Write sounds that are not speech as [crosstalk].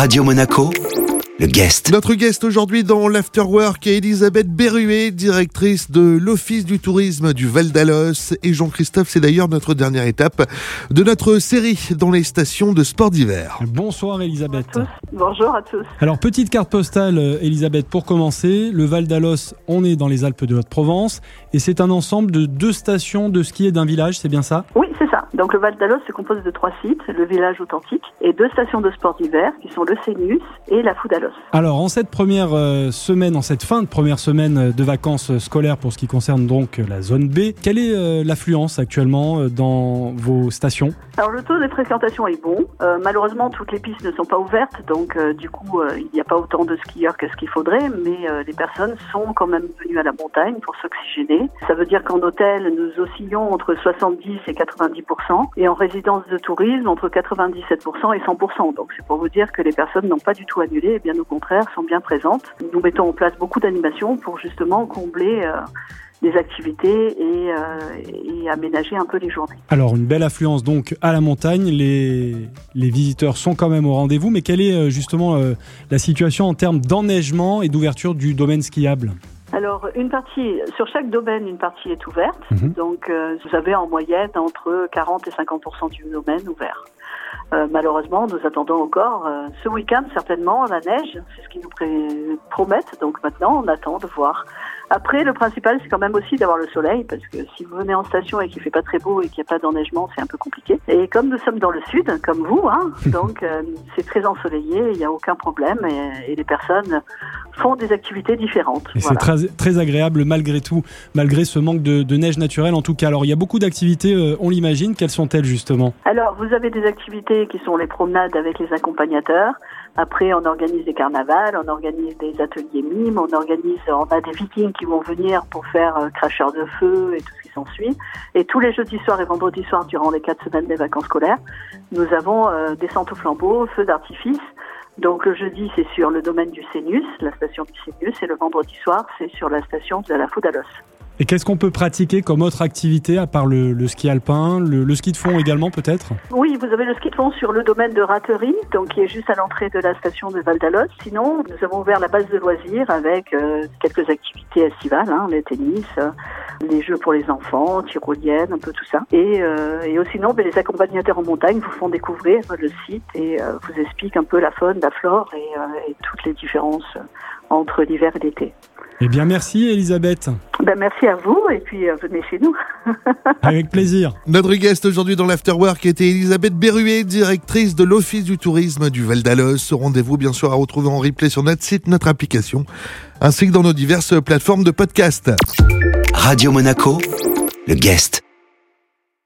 Radio Monaco, le guest. Notre guest aujourd'hui dans l'Afterwork est Elisabeth Berruet, directrice de l'Office du tourisme du Val d'Alos. Et Jean-Christophe, c'est d'ailleurs notre dernière étape de notre série dans les stations de sport d'hiver. Bonsoir Elisabeth. Bonjour à tous. Alors petite carte postale euh, Elisabeth pour commencer. Le Val d'Alos, on est dans les Alpes de Haute-Provence et c'est un ensemble de deux stations de ski et d'un village, c'est bien ça? Oui, c'est ça. Donc le Val d'Alos se compose de trois sites, le village authentique et deux stations de sport d'hiver qui sont le Cénus et la Foudalos. Alors en cette première euh, semaine, en cette fin de première semaine de vacances scolaires pour ce qui concerne donc la zone B, quelle est euh, l'affluence actuellement euh, dans vos stations? Alors le taux de fréquentation est bon. Malheureusement, toutes les pistes ne sont pas ouvertes, donc du coup, il n'y a pas autant de skieurs que ce qu'il faudrait, mais les personnes sont quand même venues à la montagne pour s'oxygéner. Ça veut dire qu'en hôtel, nous oscillons entre 70 et 90 et en résidence de tourisme entre 97 et 100 Donc c'est pour vous dire que les personnes n'ont pas du tout annulé, au contraire, sont bien présentes. Nous mettons en place beaucoup d'animations pour justement combler euh, des activités et, euh, et aménager un peu les journées. Alors une belle affluence donc à la montagne, les, les visiteurs sont quand même au rendez-vous, mais quelle est euh, justement euh, la situation en termes d'enneigement et d'ouverture du domaine skiable? Alors, une partie, sur chaque domaine, une partie est ouverte. Mhm. Donc, euh, vous avez en moyenne entre 40 et 50% du domaine ouvert. Euh, malheureusement, nous attendons encore euh, ce week-end certainement la neige, c'est ce qu'ils nous promettent. Donc maintenant, on attend de voir. Après, le principal, c'est quand même aussi d'avoir le soleil, parce que si vous venez en station et qu'il fait pas très beau et qu'il n'y a pas d'enneigement, c'est un peu compliqué. Et comme nous sommes dans le sud, comme vous, hein, [laughs] donc euh, c'est très ensoleillé, il n'y a aucun problème, et, et les personnes font des activités différentes. Et Voilà. c'est très, très agréable malgré tout, malgré ce manque de, de neige naturelle en tout cas. Alors il y a beaucoup d'activités, euh, on l'imagine, quelles sont-elles justement? Alors, vous avez des activités qui sont les promenades avec les accompagnateurs. Après, on organise des carnavals, on organise des ateliers mimes, on organise, on a des vikings qui vont venir pour faire euh, cracheurs de feu et tout ce qui s'ensuit. Et tous les jeudis soirs et vendredis soirs durant les quatre semaines des vacances scolaires, nous avons euh, descente au flambeau, feu d'artifice. Donc le jeudi, c'est sur le domaine du Cénus, la station du Cénus, et le vendredi soir, c'est sur la station de la Foudalos. Et qu'est-ce qu'on peut pratiquer comme autre activité à part le, ski alpin, le, ski de fond également peut-être? Oui, vous avez le ski de fond sur le domaine de Raterie, donc qui est juste à l'entrée de la station de Val d'Alos. Sinon, nous avons ouvert la base de loisirs avec euh, quelques activités estivales, hein, le tennis, euh, les jeux pour les enfants, tyrolienne, un peu tout ça. Et, euh, et sinon, les accompagnateurs en montagne vous font découvrir le site et euh, vous expliquent un peu la faune, la flore et, toutes les différences entre l'hiver et l'été. Eh bien merci Elisabeth, Ben, merci à vous et puis euh, venez chez nous. [laughs] avec plaisir. Notre guest aujourd'hui dans l'Afterwork était Elisabeth Berruet, directrice de l'Office du tourisme du Val d'Alos. Ce rendez-vous, bien sûr, à retrouver en replay sur notre site, notre application, ainsi que dans nos diverses plateformes de podcast. Radio Monaco, le guest.